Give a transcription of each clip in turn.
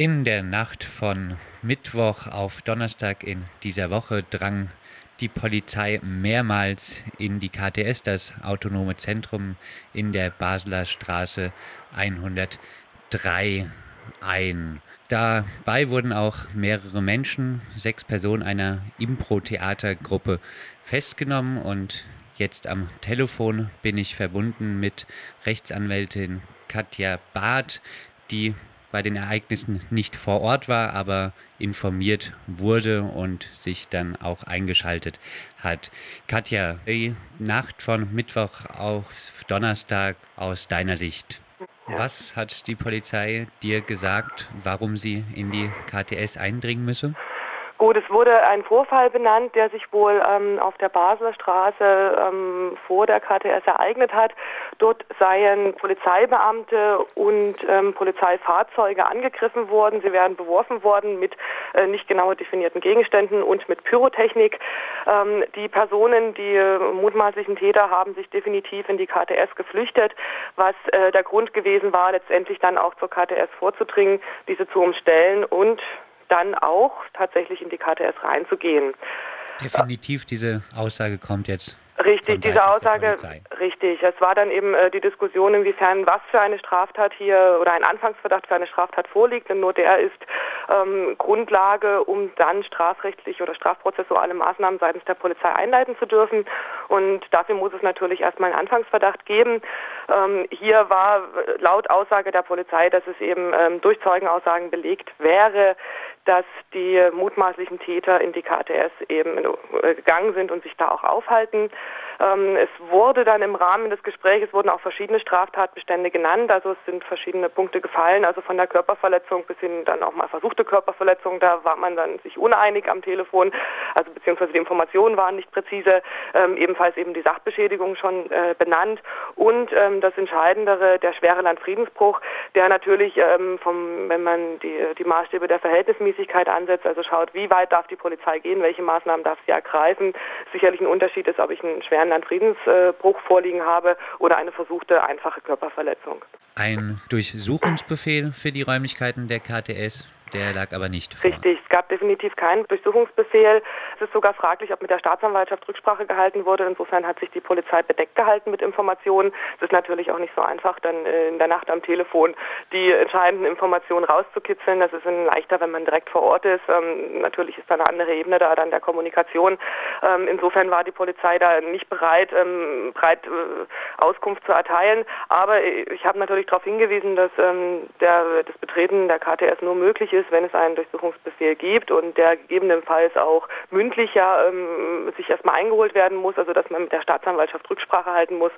In der Nacht von Mittwoch auf Donnerstag in dieser Woche drang die Polizei mehrmals in die KTS, das autonome Zentrum in der Basler Straße 103 ein. Dabei wurden auch mehrere Menschen, sechs Personen einer Impro-Theatergruppe festgenommen und jetzt am Telefon bin ich verbunden mit Rechtsanwältin Katja Barth, die bei den Ereignissen nicht vor Ort war, aber informiert wurde und sich dann auch eingeschaltet hat. Katja, die Nacht von Mittwoch auf Donnerstag aus deiner Sicht. Was hat die Polizei dir gesagt, warum sie in die KTS eindringen müsse? Gut, es wurde ein Vorfall benannt, der sich wohl ähm, auf der Basler Straße ähm, vor der KTS ereignet hat. Dort seien Polizeibeamte und ähm, Polizeifahrzeuge angegriffen worden. Sie wären beworfen worden mit äh, nicht genau definierten Gegenständen und mit Pyrotechnik. Ähm, die Personen, die äh, mutmaßlichen Täter, haben sich definitiv in die KTS geflüchtet, was äh, der Grund gewesen war, letztendlich dann auch zur KTS vorzudringen, diese zu umstellen und dann auch tatsächlich in die KTS reinzugehen. Definitiv, diese Aussage kommt jetzt Richtig, diese Aussage, richtig. Es war dann eben äh, die Diskussion, inwiefern was für eine Straftat hier oder ein Anfangsverdacht für eine Straftat vorliegt, denn nur der ist ähm, Grundlage, um dann strafrechtliche oder strafprozessuale Maßnahmen seitens der Polizei einleiten zu dürfen. Und dafür muss es natürlich erstmal einen Anfangsverdacht geben. Ähm, hier war laut Aussage der Polizei, dass es eben ähm, durch Zeugenaussagen belegt wäre, dass die mutmaßlichen Täter in die KTS eben äh, gegangen sind und sich da auch aufhalten. Ähm, es wurde dann im Rahmen des Gesprächs wurden auch verschiedene Straftatbestände genannt, also es sind verschiedene Punkte gefallen, also von der Körperverletzung bis hin dann auch mal versuchte Körperverletzung, da war man dann sich uneinig am Telefon, also beziehungsweise die Informationen waren nicht präzise, ähm, ebenfalls eben die Sachbeschädigung schon äh, benannt. Und ähm, das Entscheidendere, der schwere Landfriedensbruch, der natürlich ähm, vom, wenn man die, die Maßstäbe der Verhältnismäßigkeit ansetzt, also schaut, wie weit darf die Polizei gehen, welche Maßnahmen darf sie ergreifen, sicherlich ein Unterschied ist, ob ich einen schweren einen Friedensbruch vorliegen habe oder eine versuchte einfache Körperverletzung. Ein Durchsuchungsbefehl für die Räumlichkeiten der KTS der lag aber nicht vor. Richtig, es gab definitiv keinen Durchsuchungsbefehl. Es ist sogar fraglich, ob mit der Staatsanwaltschaft Rücksprache gehalten wurde. Insofern hat sich die Polizei bedeckt gehalten mit Informationen. Es ist natürlich auch nicht so einfach, dann in der Nacht am Telefon die entscheidenden Informationen rauszukitzeln. Das ist leichter, wenn man direkt vor Ort ist. Ähm, natürlich ist da eine andere Ebene da dann der Kommunikation. Ähm, insofern war die Polizei da nicht bereit, ähm, breit äh, Auskunft zu erteilen. Aber ich habe natürlich darauf hingewiesen, dass ähm, der, das Betreten der KTS nur möglich ist, ist, wenn es einen Durchsuchungsbefehl gibt und der gegebenenfalls auch mündlich ja ähm, sich erstmal eingeholt werden muss, also dass man mit der Staatsanwaltschaft Rücksprache halten muss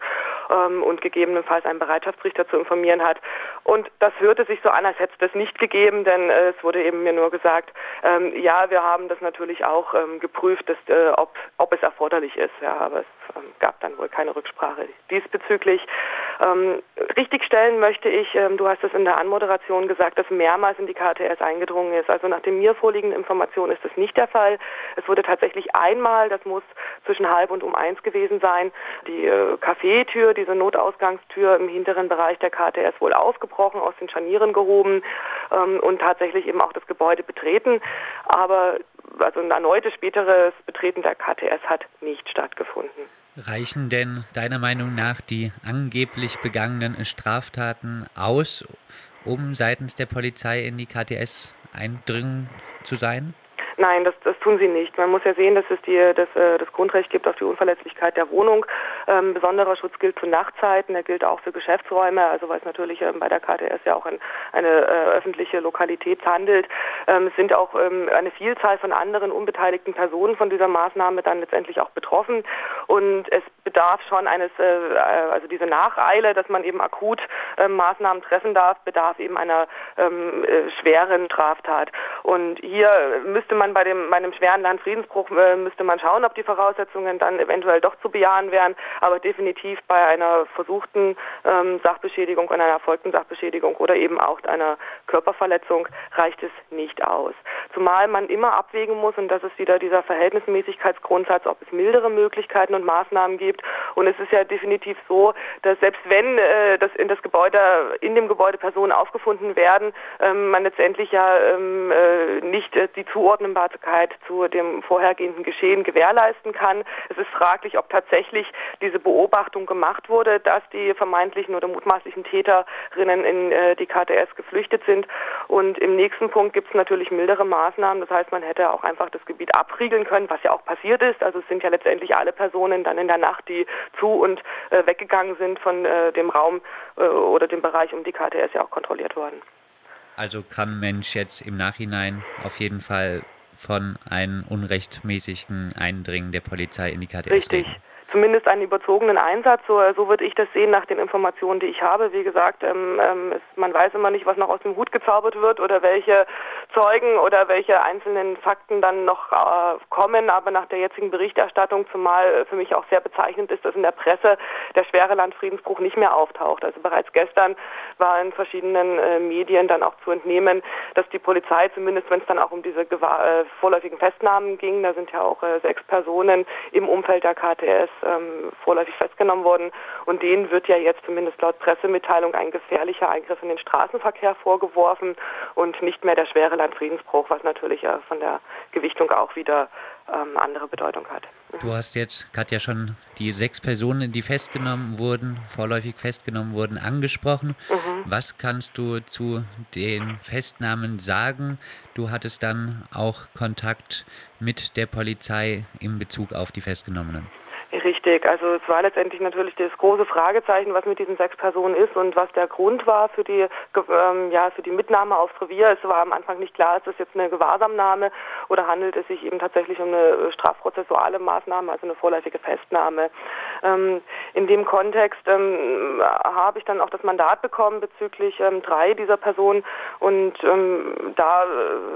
ähm, und gegebenenfalls einen Bereitschaftsrichter zu informieren hat. Und das hörte sich so an, als hätte es das nicht gegeben, denn äh, es wurde eben mir nur gesagt, ähm, ja, wir haben das natürlich auch ähm, geprüft, dass, äh, ob, ob es erforderlich ist. Ja, aber es ähm, gab dann wohl keine Rücksprache diesbezüglich. Ähm, richtigstellen möchte ich, ähm, du hast es in der Anmoderation gesagt, dass mehrmals in die KTS eingedrungen ist. Also nach den mir vorliegenden Informationen ist das nicht der Fall. Es wurde tatsächlich einmal, das muss zwischen halb und um eins gewesen sein, die äh, Cafetür, diese Notausgangstür im hinteren Bereich der KTS wohl aufgebrochen, aus den Scharnieren gehoben ähm, und tatsächlich eben auch das Gebäude betreten. Aber also ein erneutes späteres Betreten der KTS hat nicht stattgefunden. Reichen denn deiner Meinung nach die angeblich begangenen Straftaten aus, um seitens der Polizei in die KTS eindringen zu sein? Nein, das, das tun sie nicht. Man muss ja sehen, dass es die, dass, äh, das Grundrecht gibt auf die Unverletzlichkeit der Wohnung. Ähm, besonderer Schutz gilt zu Nachtzeiten, der gilt auch für Geschäftsräume, also weil es natürlich ähm, bei der KTS ja auch ein, eine äh, öffentliche Lokalität handelt. Ähm, es sind auch ähm, eine Vielzahl von anderen unbeteiligten Personen von dieser Maßnahme dann letztendlich auch betroffen. Und es bedarf schon eines, äh, äh also diese Nacheile, dass man eben akut äh, Maßnahmen treffen darf, bedarf eben einer ähm, äh, schweren Straftat. Und hier müsste man bei dem bei einem schweren Landfriedensbruch äh, müsste man schauen, ob die Voraussetzungen dann eventuell doch zu bejahen wären. Aber definitiv bei einer versuchten ähm, Sachbeschädigung, einer erfolgten Sachbeschädigung oder eben auch einer Körperverletzung reicht es nicht aus. zumal man immer abwägen muss und das ist wieder dieser Verhältnismäßigkeitsgrundsatz, ob es mildere Möglichkeiten und Maßnahmen gibt. Und es ist ja definitiv so, dass selbst wenn äh, das in das Gebäude, in dem Gebäude Personen aufgefunden werden, ähm, man letztendlich ja ähm, äh, nicht äh, die Zuordnbarkeit zu dem vorhergehenden Geschehen gewährleisten kann. Es ist fraglich, ob tatsächlich diese Beobachtung gemacht wurde, dass die vermeintlichen oder mutmaßlichen Täterinnen in äh, die KTS geflüchtet sind. Und im nächsten Punkt gibt es natürlich mildere Maßnahmen. Das heißt, man hätte auch einfach das Gebiet abriegeln können, was ja auch passiert ist. Also es sind ja letztendlich alle Personen dann in der Nacht, die zu und äh, weggegangen sind von äh, dem Raum äh, oder dem Bereich um die KTS ja auch kontrolliert worden. Also kann Mensch jetzt im Nachhinein auf jeden Fall von einem unrechtmäßigen Eindringen der Polizei in die KTS Richtig. reden zumindest einen überzogenen Einsatz. So, so würde ich das sehen nach den Informationen, die ich habe. Wie gesagt, ähm, ähm, es, man weiß immer nicht, was noch aus dem Hut gezaubert wird oder welche Zeugen oder welche einzelnen Fakten dann noch äh, kommen. Aber nach der jetzigen Berichterstattung, zumal für mich auch sehr bezeichnend ist, dass in der Presse der schwere Landfriedensbruch nicht mehr auftaucht. Also bereits gestern war in verschiedenen äh, Medien dann auch zu entnehmen, dass die Polizei, zumindest wenn es dann auch um diese äh, vorläufigen Festnahmen ging, da sind ja auch äh, sechs Personen im Umfeld der KTS ähm, vorläufig festgenommen worden. Und denen wird ja jetzt zumindest laut Pressemitteilung ein gefährlicher Eingriff in den Straßenverkehr vorgeworfen und nicht mehr der schwere Landfriedensbruch, was natürlich ja von der Gewichtung auch wieder ähm, andere Bedeutung hat. Du hast jetzt gerade ja schon die sechs Personen, die festgenommen wurden, vorläufig festgenommen wurden, angesprochen. Mhm. Was kannst du zu den Festnahmen sagen? Du hattest dann auch Kontakt mit der Polizei in Bezug auf die Festgenommenen. Richtig, also es war letztendlich natürlich das große Fragezeichen, was mit diesen sechs Personen ist und was der Grund war für die ähm, ja für die Mitnahme aufs Revier. Es war am Anfang nicht klar, ist das jetzt eine Gewahrsamnahme oder handelt es sich eben tatsächlich um eine strafprozessuale Maßnahme, also eine vorläufige Festnahme. Ähm, in dem Kontext ähm, habe ich dann auch das Mandat bekommen bezüglich ähm, drei dieser Personen und ähm, da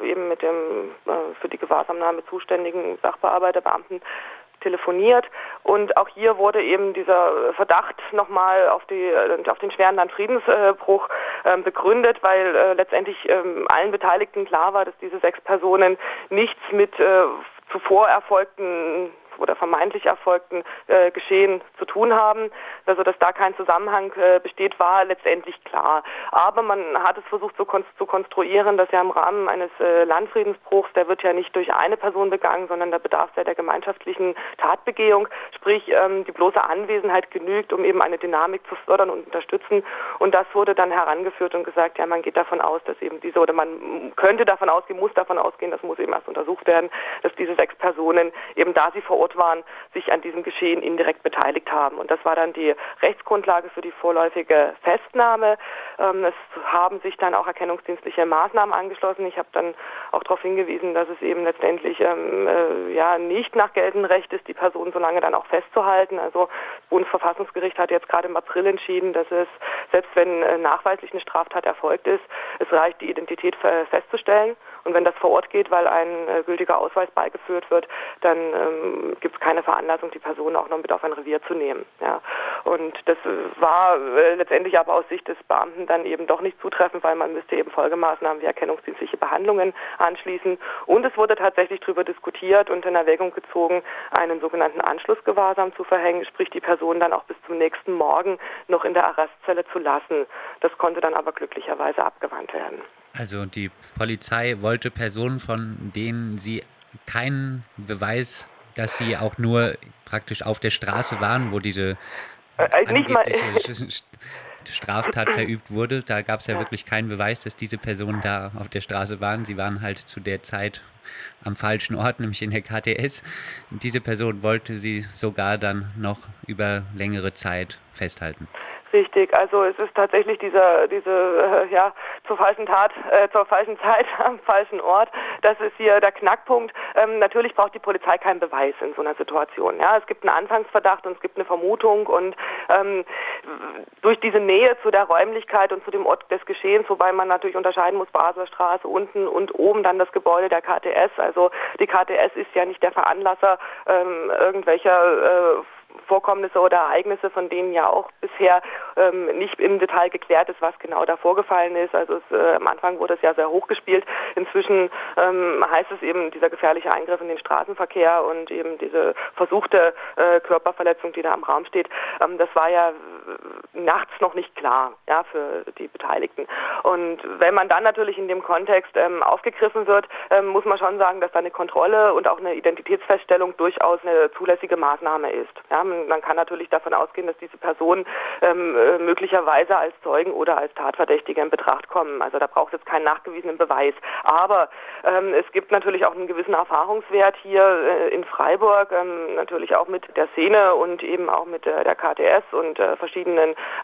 äh, eben mit dem äh, für die Gewahrsamnahme zuständigen Sachbearbeiterbeamten telefoniert. Und auch hier wurde eben dieser Verdacht nochmal auf, die, äh, auf den schweren Landfriedensbruch äh, begründet, weil äh, letztendlich ähm, allen Beteiligten klar war, dass diese sechs Personen nichts mit äh, zuvor erfolgten oder vermeintlich erfolgten äh, Geschehen zu tun haben. Also dass da kein Zusammenhang äh, besteht, war letztendlich klar. Aber man hat es versucht zu, kon zu konstruieren, dass ja im Rahmen eines äh, Landfriedensbruchs, der wird ja nicht durch eine Person begangen, sondern da bedarf es ja der gemeinschaftlichen Tatbegehung, sprich ähm, die bloße Anwesenheit genügt, um eben eine Dynamik zu fördern und unterstützen. Und das wurde dann herangeführt und gesagt, ja, man geht davon aus, dass eben diese, oder man könnte davon ausgehen, muss davon ausgehen, das muss eben erst untersucht werden, dass diese sechs Personen eben da sie vor Ort Ort waren, sich an diesem Geschehen indirekt beteiligt haben. Und das war dann die Rechtsgrundlage für die vorläufige Festnahme. Ähm, es haben sich dann auch erkennungsdienstliche Maßnahmen angeschlossen. Ich habe dann auch darauf hingewiesen, dass es eben letztendlich ähm, äh, ja nicht nach geltendem Recht ist, die Person so lange dann auch festzuhalten. Also das Bundesverfassungsgericht hat jetzt gerade im April entschieden, dass es, selbst wenn äh, nachweislich eine Straftat erfolgt ist, es reicht, die Identität festzustellen. Und wenn das vor Ort geht, weil ein äh, gültiger Ausweis beigeführt wird, dann ähm, gibt es keine Veranlassung, die Person auch noch mit auf ein Revier zu nehmen. Ja. Und das war äh, letztendlich aber aus Sicht des Beamten dann eben doch nicht zutreffend, weil man müsste eben Folgemaßnahmen wie erkennungsdienstliche Behandlungen anschließen. Und es wurde tatsächlich darüber diskutiert und in Erwägung gezogen, einen sogenannten Anschlussgewahrsam zu verhängen, sprich die Person dann auch bis zum nächsten Morgen noch in der Arrestzelle zu lassen. Das konnte dann aber glücklicherweise abgewandt werden. Also die Polizei wollte Personen, von denen sie keinen Beweis, dass sie auch nur praktisch auf der Straße waren, wo diese äh, äh angebliche Straftat verübt wurde. Da gab es ja, ja, wirklich keinen Beweis, dass diese Personen da auf der Straße waren. Sie waren halt zu der Zeit am falschen Ort, nämlich in der KTS. Diese Person wollte sie sogar dann noch über längere Zeit festhalten. Richtig, also es ist tatsächlich dieser, diese, äh, ja, zur falschen Tat, äh, zur falschen Zeit am falschen Ort. Das ist hier der Knackpunkt. Ähm, natürlich braucht die Polizei keinen Beweis in so einer Situation. Ja, es gibt einen Anfangsverdacht und es gibt eine Vermutung und ähm, durch diese Nähe zu der Räumlichkeit und zu dem Ort des Geschehens, wobei man natürlich unterscheiden muss, Basler Straße unten und oben dann das Gebäude der KTS. Also die KTS ist ja nicht der Veranlasser ähm, irgendwelcher äh, Vorkommnisse oder Ereignisse, von denen ja auch bisher ähm, nicht im Detail geklärt ist, was genau da vorgefallen ist. Also es, äh, am Anfang wurde es ja sehr hochgespielt. Inzwischen ähm, heißt es eben dieser gefährliche Eingriff in den Straßenverkehr und eben diese versuchte äh, Körperverletzung, die da im Raum steht. Ähm, das war ja nachts noch nicht klar ja, für die Beteiligten. Und wenn man dann natürlich in dem Kontext ähm, aufgegriffen wird, ähm, muss man schon sagen, dass da eine Kontrolle und auch eine Identitätsfeststellung durchaus eine zulässige Maßnahme ist. Ja, man, kann natürlich davon ausgehen, dass diese Personen ähm, äh, möglicherweise als Zeugen oder als Tatverdächtige in Betracht kommen. Also da braucht es jetzt keinen nachgewiesenen Beweis. Aber ähm, es gibt natürlich auch einen gewissen Erfahrungswert hier äh, in Freiburg, ähm, natürlich auch mit der Szene und eben auch mit äh, der KTS und äh, verschiedenen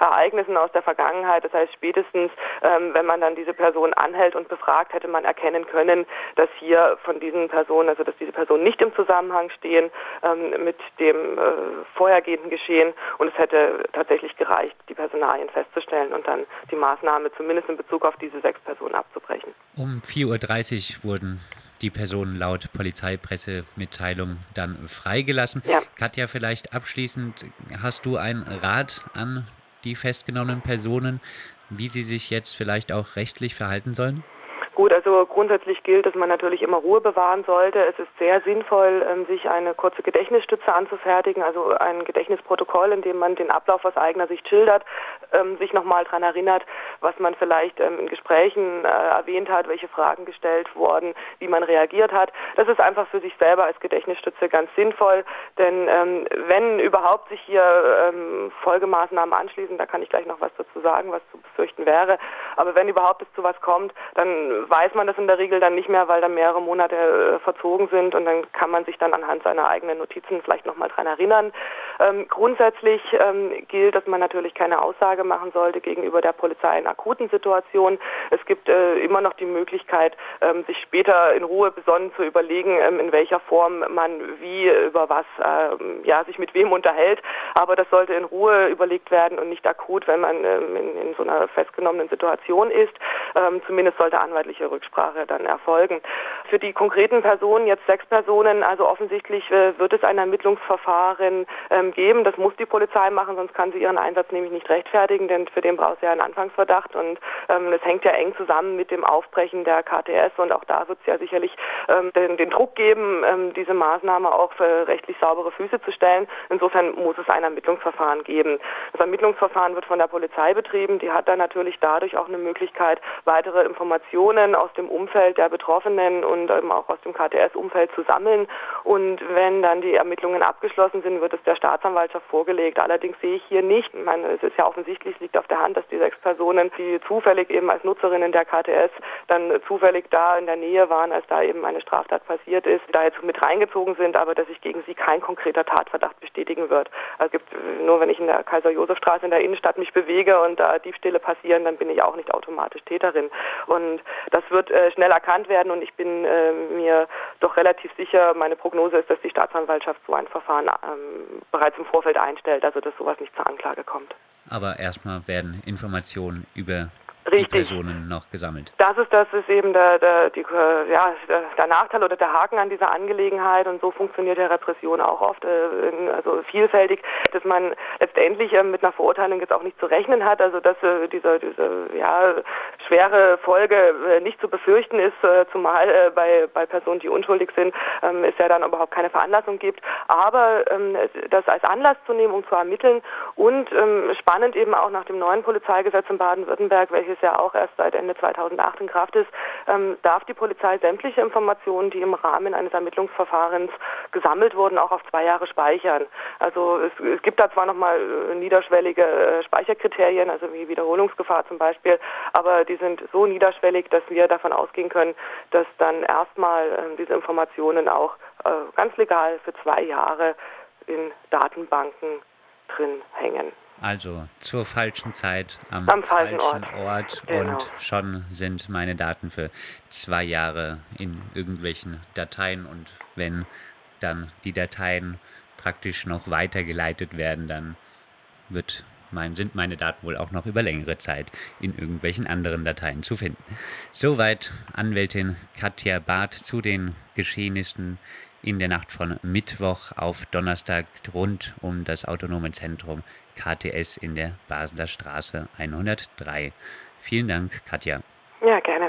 Ereignissen aus der Vergangenheit. Das heißt, spätestens, ähm, wenn man dann diese Person anhält und befragt, hätte man erkennen können, dass hier von diesen Personen, also dass diese Personen nicht im Zusammenhang stehen ähm, mit dem äh, vorhergehenden Geschehen und es hätte tatsächlich gereicht, die Personalien festzustellen und dann die Maßnahme zumindest in Bezug auf diese sechs Personen abzubrechen. Um 4.30 Uhr wurden die Personen laut Polizeipressemitteilung dann freigelassen. Ja. Katja, vielleicht abschließend, hast du einen Rat an die festgenommenen Personen, wie sie sich jetzt vielleicht auch rechtlich verhalten sollen? Gut, also grundsätzlich gilt, dass man natürlich immer Ruhe bewahren sollte. Es ist sehr sinnvoll, ähm, sich eine kurze Gedächtnisstütze anzufertigen, also ein Gedächtnisprotokoll, in dem man den Ablauf aus eigener Sicht schildert, ähm, sich nochmal daran erinnert, was man vielleicht ähm, in Gesprächen äh, erwähnt hat, welche Fragen gestellt wurden, wie man reagiert hat. Das ist einfach für sich selber als Gedächtnisstütze ganz sinnvoll, denn wenn überhaupt sich hier Folgemaßnahmen anschließen, da kann ich gleich noch was dazu sagen, was zu befürchten wäre, aber wenn überhaupt es zu was kommt, dann weiß man das in der Regel dann nicht mehr, weil dann mehrere Monate äh, verzogen sind und dann kann man sich dann anhand seiner eigenen Notizen vielleicht nochmal dran erinnern. Ähm, grundsätzlich ähm, gilt, dass man natürlich keine Aussage machen sollte gegenüber der Polizei in akuten Situationen. Es gibt äh, immer noch die Möglichkeit, ähm, sich später in Ruhe besonnen zu überlegen, ähm, in welcher Form man wie über was ähm, ja sich mit wem unterhält. Aber das sollte in Ruhe überlegt werden und nicht akut, wenn man ähm, in, in, so einer festgenommenen Situation ist. zumindest sollte anwaltlich schriftliche Rücksprache dann erfolgen. Für die konkreten Personen, jetzt sechs Personen, also offensichtlich äh, wird es ein Ermittlungsverfahren ähm, geben. Das muss die Polizei machen, sonst kann sie ihren Einsatz nämlich nicht rechtfertigen, denn für den braucht sie ja einen Anfangsverdacht und ähm, das hängt ja eng zusammen mit dem Aufbrechen der KTS und auch da wird es ja sicherlich ähm, den, den, Druck geben, ähm, diese Maßnahme auch für rechtlich saubere Füße zu stellen. Insofern muss es ein Ermittlungsverfahren geben. Das Ermittlungsverfahren wird von der Polizei betrieben. Die hat dann natürlich dadurch auch eine Möglichkeit, weitere Informationen aus dem Umfeld der Betroffenen und eben auch aus dem KTS-Umfeld zu sammeln. Und wenn dann die Ermittlungen abgeschlossen sind, wird es der Staatsanwaltschaft vorgelegt. Allerdings sehe ich hier nicht, ich meine, es ist ja offensichtlich, es liegt auf der Hand, dass die sechs Personen, die zufällig eben als Nutzerinnen der KTS dann zufällig da in der Nähe waren, als da eben eine Straftat passiert ist, da jetzt mit reingezogen sind, aber dass sich gegen sie kein konkreter Tatverdacht bestätigen wird. Also gibt, nur wenn ich in der Kaiser-Josef-Straße in der Innenstadt mich bewege und da Diebstähle passieren, dann bin ich auch nicht automatisch Täterin. Und das wird äh, schnell erkannt werden und ich bin äh, mir doch relativ sicher, meine Prognose ist, dass die Staatsanwaltschaft so ein Verfahren ähm, bereits im Vorfeld einstellt, also dass sowas nicht zur Anklage kommt. Aber erstmal werden Informationen über Richtig. die Personen noch gesammelt. Das ist, das ist eben der, der, die, ja, der, Nachteil oder der Haken an dieser Angelegenheit und so funktioniert ja Repression auch oft, äh, also vielfältig, dass man letztendlich äh, mit einer Verurteilung jetzt auch nicht zu rechnen hat, also dass äh, diese, diese ja, schwere Folge nicht zu befürchten ist, zumal bei, bei Personen, die unschuldig sind, ähm, es ja dann überhaupt keine Veranlassung gibt, aber ähm, das als Anlass zu nehmen, um zu ermitteln und ähm, spannend eben auch nach dem neuen Polizeigesetz in Baden-Württemberg, welches ja auch erst seit Ende 2008 in Kraft ist, ähm, darf die Polizei sämtliche Informationen, die im Rahmen eines Ermittlungsverfahrens gesammelt wurden, auch auf zwei Jahre speichern. Also es, es gibt da zwar nochmal äh, niederschwellige äh, Speicherkriterien, also wie Wiederholungsgefahr zum Beispiel, aber die sind so niederschwellig, dass wir davon ausgehen können, dass dann erstmal äh, diese Informationen auch äh, ganz legal für zwei Jahre in Datenbanken drin hängen. Also zur falschen Zeit am, am falschen, falschen, Ort, Ort genau. und schon sind meine Daten für zwei Jahre in irgendwelchen Dateien und wenn dann die Dateien praktisch noch weitergeleitet werden, dann wird mein, sind meine Daten wohl auch noch über längere Zeit in irgendwelchen anderen Dateien zu finden. Soweit Anwältin Katja Barth zu den Geschehnissen in der Nacht von Mittwoch auf Donnerstag rund um das autonome Zentrum KTS in der Basler Straße 103. Vielen Dank, Katja. Ja, gerne.